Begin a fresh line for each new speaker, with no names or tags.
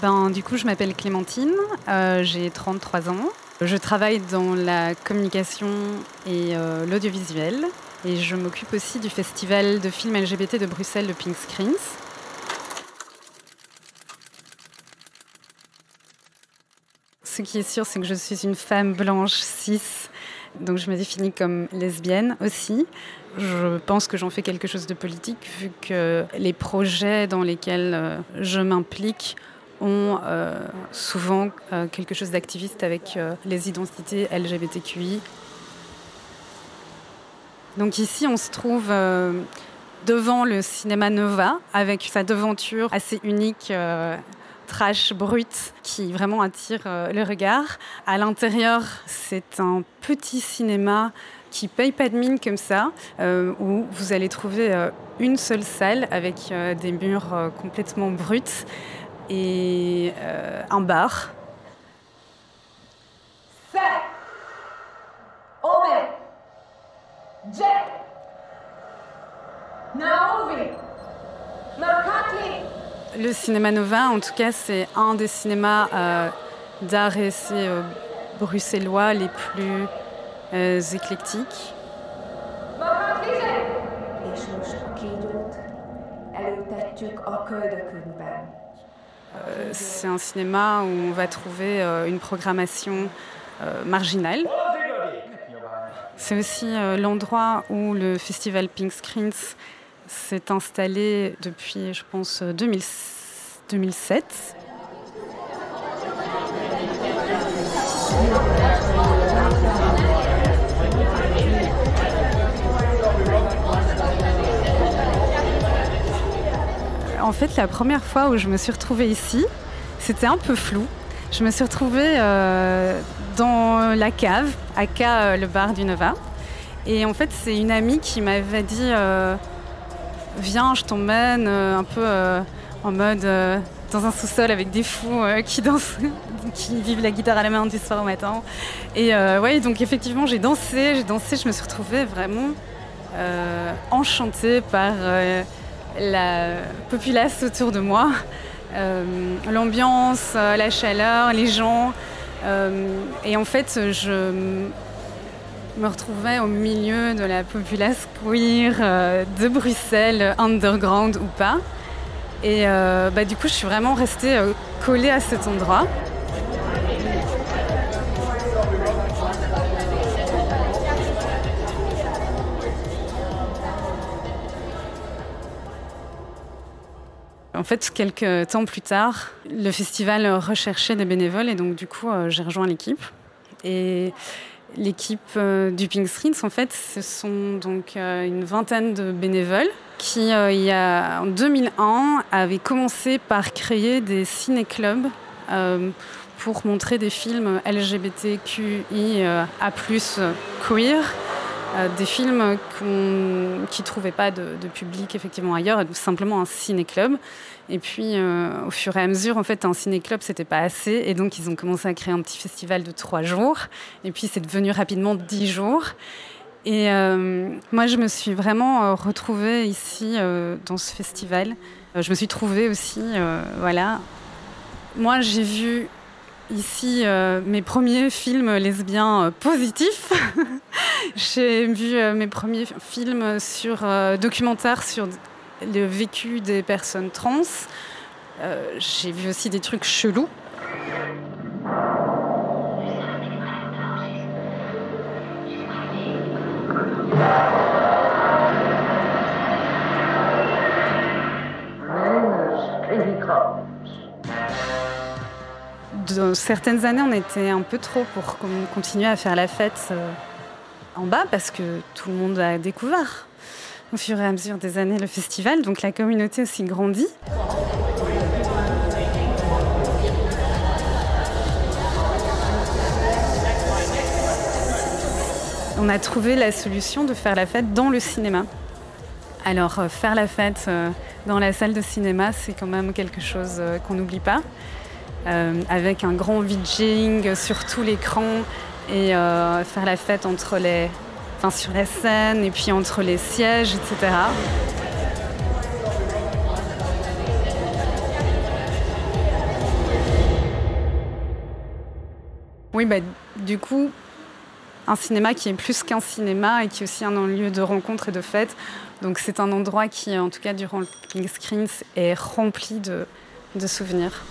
ben, Du coup, je m'appelle Clémentine, euh, j'ai 33 ans. Je travaille dans la communication et euh, l'audiovisuel. Et je m'occupe aussi du festival de films LGBT de Bruxelles, le Pink Screens. Ce qui est sûr, c'est que je suis une femme blanche, cis, donc je me définis comme lesbienne aussi. Je pense que j'en fais quelque chose de politique vu que les projets dans lesquels euh, je m'implique ont euh, souvent euh, quelque chose d'activiste avec les identités LGBTQI. Donc ici, on se trouve devant le cinéma Nova avec sa devanture assez unique trash brut qui vraiment attire le regard. À l'intérieur, c'est un petit cinéma qui paye pas de mine comme ça, euh, où vous allez trouver euh, une seule salle avec euh, des murs complètement bruts et un bar. Le cinéma Nova, en tout cas, c'est un des cinémas d'art et essai bruxellois les plus euh, éclectiques. Euh, c'est un cinéma où on va trouver euh, une programmation marginale. C'est aussi l'endroit où le festival Pink Screens s'est installé depuis, je pense, 2007. En fait, la première fois où je me suis retrouvée ici, c'était un peu flou. Je me suis retrouvée euh, dans la cave, à K, euh, le bar du Nova. Et en fait, c'est une amie qui m'avait dit euh, Viens, je t'emmène un peu en mode dans un sous-sol avec des fous qui dansent, qui vivent la guitare à la main du soir au matin. Et ouais, donc effectivement, j'ai dansé, j'ai dansé, je me suis retrouvée vraiment enchantée par la populace autour de moi, euh, l'ambiance, euh, la chaleur, les gens. Euh, et en fait, je me retrouvais au milieu de la populace queer de Bruxelles, underground ou pas. Et bah, du coup, je suis vraiment restée collée à cet endroit. En fait, quelques temps plus tard, le festival recherchait des bénévoles et donc du coup, euh, j'ai rejoint l'équipe. Et l'équipe euh, du Pink Streets, en fait, ce sont donc euh, une vingtaine de bénévoles qui, il y a en 2001, avaient commencé par créer des ciné-clubs pour montrer des films LGBTQI A+, queer des films qui ne trouvaient pas de, public effectivement ailleurs, simplement un ciné-club. Et puis, euh, au fur et à mesure, en fait, un ciné-club, c'était pas assez. Et donc, ils ont commencé à créer un petit festival de trois jours. Et puis, c'est devenu rapidement dix jours. Et euh, moi, je me suis vraiment retrouvée ici, dans ce festival. je me suis trouvée aussi, voilà. Moi, j'ai vu ici euh, mes premiers films lesbiens euh, positifs. J'ai vu euh, mes premiers films sur documentaires sur le vécu des personnes trans. J'ai vu aussi des trucs chelous. dans certaines années, on était un peu trop pour continuer à faire la fête euh, en bas parce que tout le monde a découvert au fur et à mesure des années le festival, donc la communauté aussi grandit. On a trouvé la solution de faire la fête dans le cinéma. Alors euh, faire la fête euh, dans la salle de cinéma, c'est quand même quelque chose qu'on n'oublie pas. Euh, avec un grand vidging sur tout l'écran et euh, faire la fête entre les, enfin, sur la scène et puis entre les sièges, etc. Oui, bah, du coup, un cinéma qui est plus qu'un cinéma et qui est aussi un lieu de rencontre et de fête. Donc c'est un endroit qui, en tout cas durant le Pink Screens, est rempli de, de souvenirs.